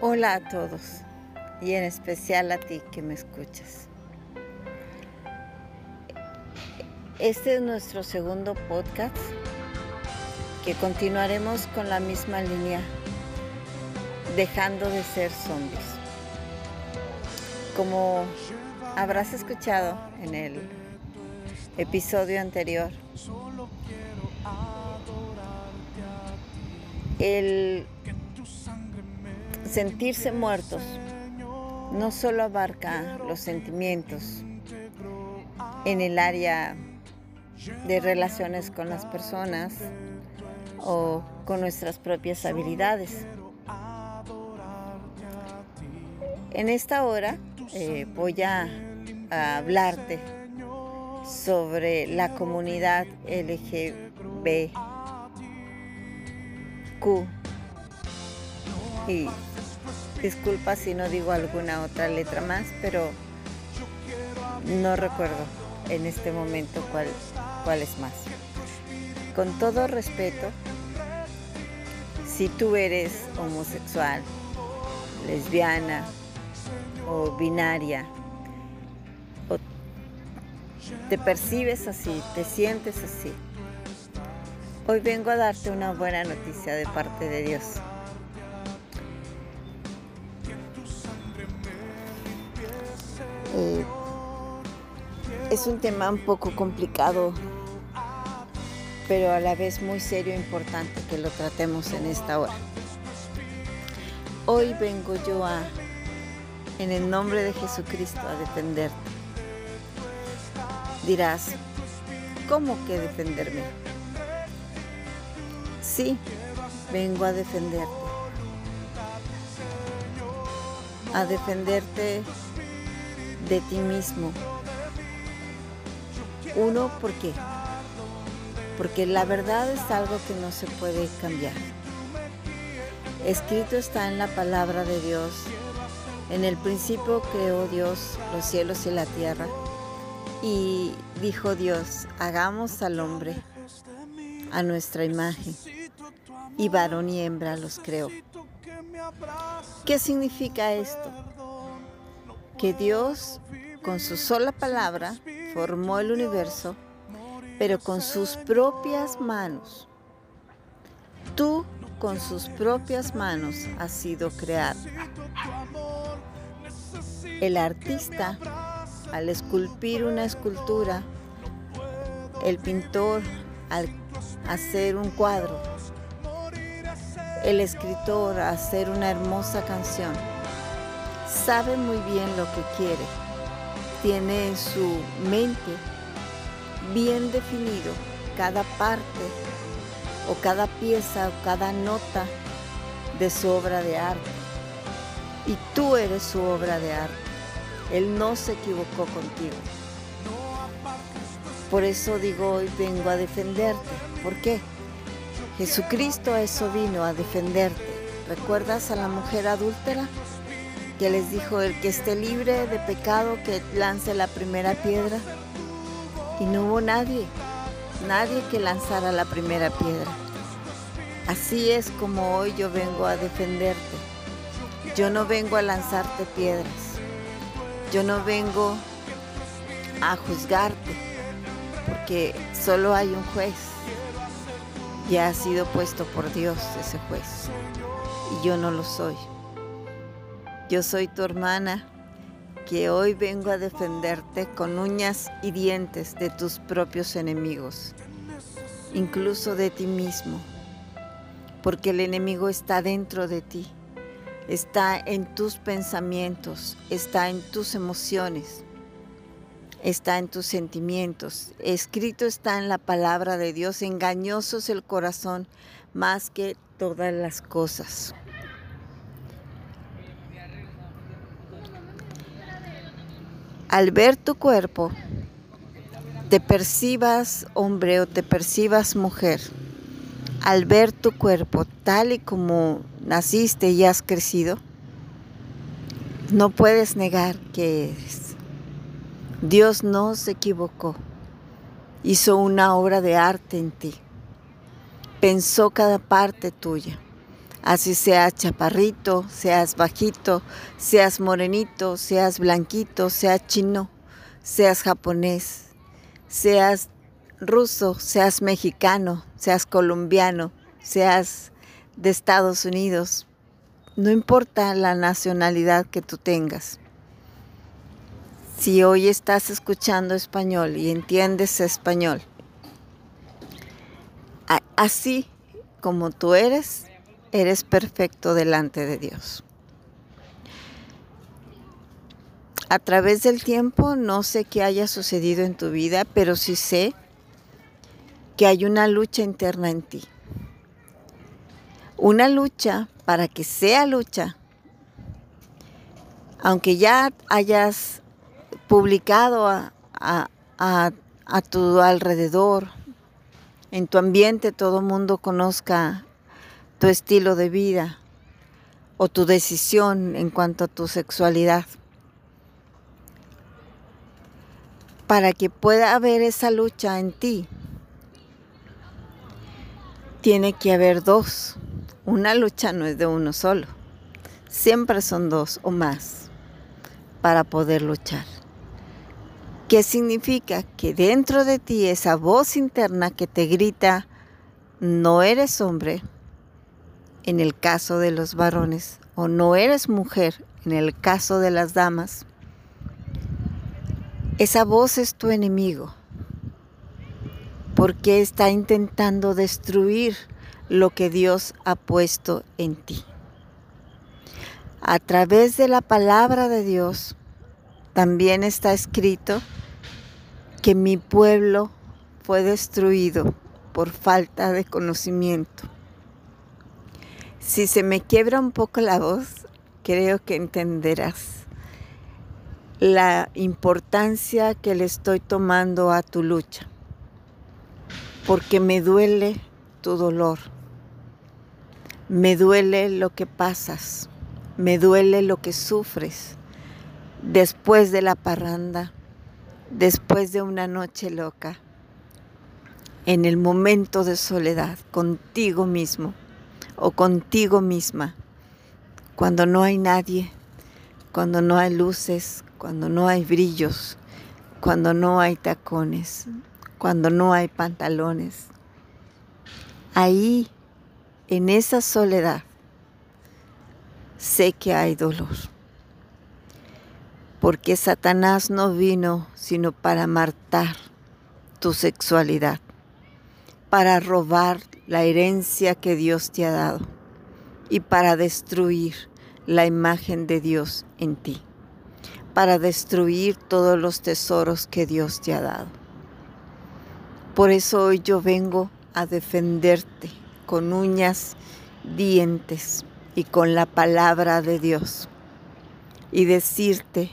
Hola a todos y en especial a ti que me escuchas. Este es nuestro segundo podcast que continuaremos con la misma línea, dejando de ser zombies. Como habrás escuchado en el episodio anterior, el sentirse muertos no solo abarca los sentimientos en el área de relaciones con las personas o con nuestras propias habilidades. En esta hora eh, voy a, a hablarte sobre la comunidad LGBTQ y disculpa si no digo alguna otra letra más, pero no recuerdo en este momento cuál, cuál es más. Con todo respeto, si tú eres homosexual, lesbiana o binaria, o te percibes así, te sientes así, hoy vengo a darte una buena noticia de parte de Dios. Eh, es un tema un poco complicado, pero a la vez muy serio e importante que lo tratemos en esta hora. Hoy vengo yo a, en el nombre de Jesucristo, a defenderte. Dirás, ¿cómo que defenderme? Sí, vengo a defenderte. A defenderte de ti mismo. Uno, ¿por qué? Porque la verdad es algo que no se puede cambiar. Escrito está en la palabra de Dios. En el principio creó Dios los cielos y la tierra. Y dijo Dios, hagamos al hombre a nuestra imagen. Y varón y hembra los creó. ¿Qué significa esto? Que Dios con su sola palabra formó el universo, pero con sus propias manos. Tú con sus propias manos has sido creado. El artista, al esculpir una escultura, el pintor, al hacer un cuadro, el escritor, a hacer una hermosa canción, sabe muy bien lo que quiere. Tiene en su mente bien definido cada parte o cada pieza o cada nota de su obra de arte. Y tú eres su obra de arte. Él no se equivocó contigo. Por eso digo hoy vengo a defenderte. ¿Por qué? Jesucristo eso vino, a defenderte. ¿Recuerdas a la mujer adúltera? Que les dijo, el que esté libre de pecado, que lance la primera piedra. Y no hubo nadie, nadie que lanzara la primera piedra. Así es como hoy yo vengo a defenderte. Yo no vengo a lanzarte piedras. Yo no vengo a juzgarte, porque solo hay un juez. Ya ha sido puesto por Dios ese juez. Y yo no lo soy. Yo soy tu hermana que hoy vengo a defenderte con uñas y dientes de tus propios enemigos, incluso de ti mismo, porque el enemigo está dentro de ti, está en tus pensamientos, está en tus emociones, está en tus sentimientos. Escrito está en la palabra de Dios, engañoso es el corazón más que todas las cosas. Al ver tu cuerpo, te percibas hombre o te percibas mujer, al ver tu cuerpo tal y como naciste y has crecido, no puedes negar que eres. Dios no se equivocó. Hizo una obra de arte en ti. Pensó cada parte tuya. Así seas chaparrito, seas bajito, seas morenito, seas blanquito, seas chino, seas japonés, seas ruso, seas mexicano, seas colombiano, seas de Estados Unidos, no importa la nacionalidad que tú tengas. Si hoy estás escuchando español y entiendes español, así como tú eres, eres perfecto delante de Dios. A través del tiempo no sé qué haya sucedido en tu vida, pero sí sé que hay una lucha interna en ti. Una lucha para que sea lucha. Aunque ya hayas publicado a, a tu alrededor, en tu ambiente todo el mundo conozca tu estilo de vida o tu decisión en cuanto a tu sexualidad. Para que pueda haber esa lucha en ti, tiene que haber dos. Una lucha no es de uno solo. Siempre son dos o más para poder luchar. ¿Qué significa? Que dentro de ti esa voz interna que te grita, no eres hombre, en el caso de los varones, o no eres mujer, en el caso de las damas, esa voz es tu enemigo porque está intentando destruir lo que Dios ha puesto en ti. A través de la palabra de Dios también está escrito que mi pueblo fue destruido por falta de conocimiento. Si se me quiebra un poco la voz, creo que entenderás la importancia que le estoy tomando a tu lucha porque me duele tu dolor, me duele lo que pasas, me duele lo que sufres después de la parranda, después de una noche loca, en el momento de soledad contigo mismo o contigo misma, cuando no hay nadie, cuando no hay luces, cuando no hay brillos, cuando no hay tacones, cuando no hay pantalones. Ahí, en esa soledad, sé que hay dolor. Porque Satanás no vino sino para matar tu sexualidad, para robar la herencia que Dios te ha dado y para destruir la imagen de Dios en ti, para destruir todos los tesoros que Dios te ha dado. Por eso hoy yo vengo a defenderte con uñas, dientes y con la palabra de Dios y decirte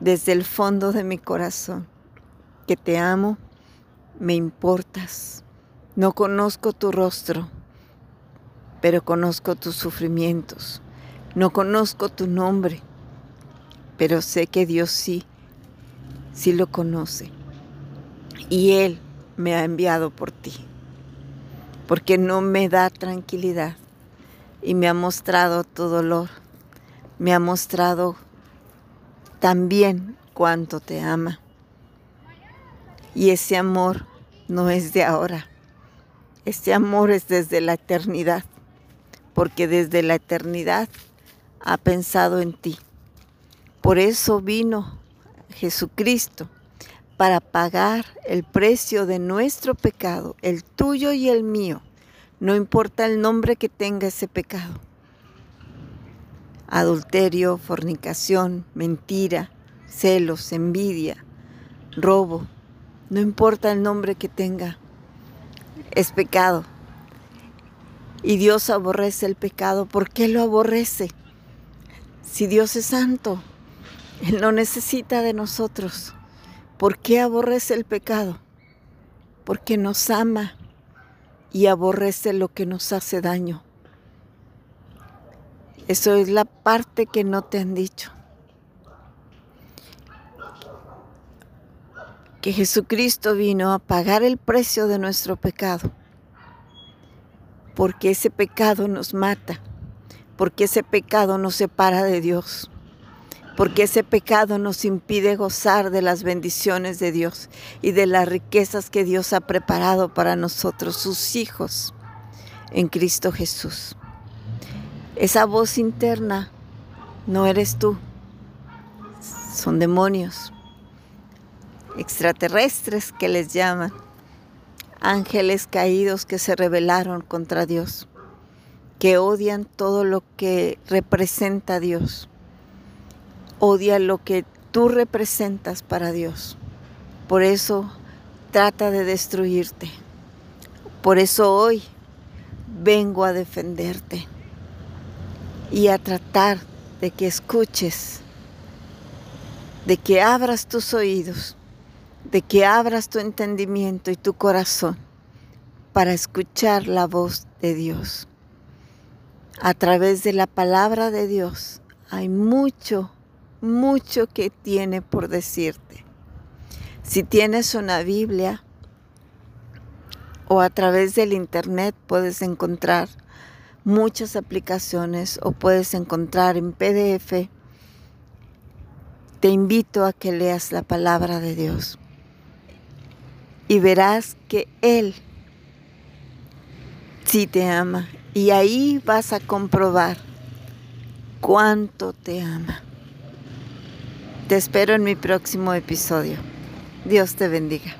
desde el fondo de mi corazón que te amo, me importas. No conozco tu rostro, pero conozco tus sufrimientos. No conozco tu nombre, pero sé que Dios sí, sí lo conoce y Él me ha enviado por ti, porque no me da tranquilidad y me ha mostrado tu dolor, me ha mostrado también cuánto te ama. Y ese amor no es de ahora, ese amor es desde la eternidad, porque desde la eternidad ha pensado en ti. Por eso vino Jesucristo para pagar el precio de nuestro pecado, el tuyo y el mío, no importa el nombre que tenga ese pecado. Adulterio, fornicación, mentira, celos, envidia, robo, no importa el nombre que tenga, es pecado. Y Dios aborrece el pecado. ¿Por qué lo aborrece? Si Dios es santo, Él no necesita de nosotros. ¿Por qué aborrece el pecado? Porque nos ama y aborrece lo que nos hace daño. Eso es la parte que no te han dicho. Que Jesucristo vino a pagar el precio de nuestro pecado. Porque ese pecado nos mata, porque ese pecado nos separa de Dios, porque ese pecado nos impide gozar de las bendiciones de Dios y de las riquezas que Dios ha preparado para nosotros, sus hijos, en Cristo Jesús. Esa voz interna no eres tú, son demonios extraterrestres que les llaman, ángeles caídos que se rebelaron contra Dios, que odian todo lo que representa a Dios, odia lo que tú representas para Dios. Por eso trata de destruirte. Por eso hoy vengo a defenderte y a tratar de que escuches, de que abras tus oídos de que abras tu entendimiento y tu corazón para escuchar la voz de Dios. A través de la palabra de Dios hay mucho, mucho que tiene por decirte. Si tienes una Biblia o a través del Internet puedes encontrar muchas aplicaciones o puedes encontrar en PDF, te invito a que leas la palabra de Dios y verás que Él sí te ama. Y ahí vas a comprobar cuánto te ama. Te espero en mi próximo episodio. Dios te bendiga.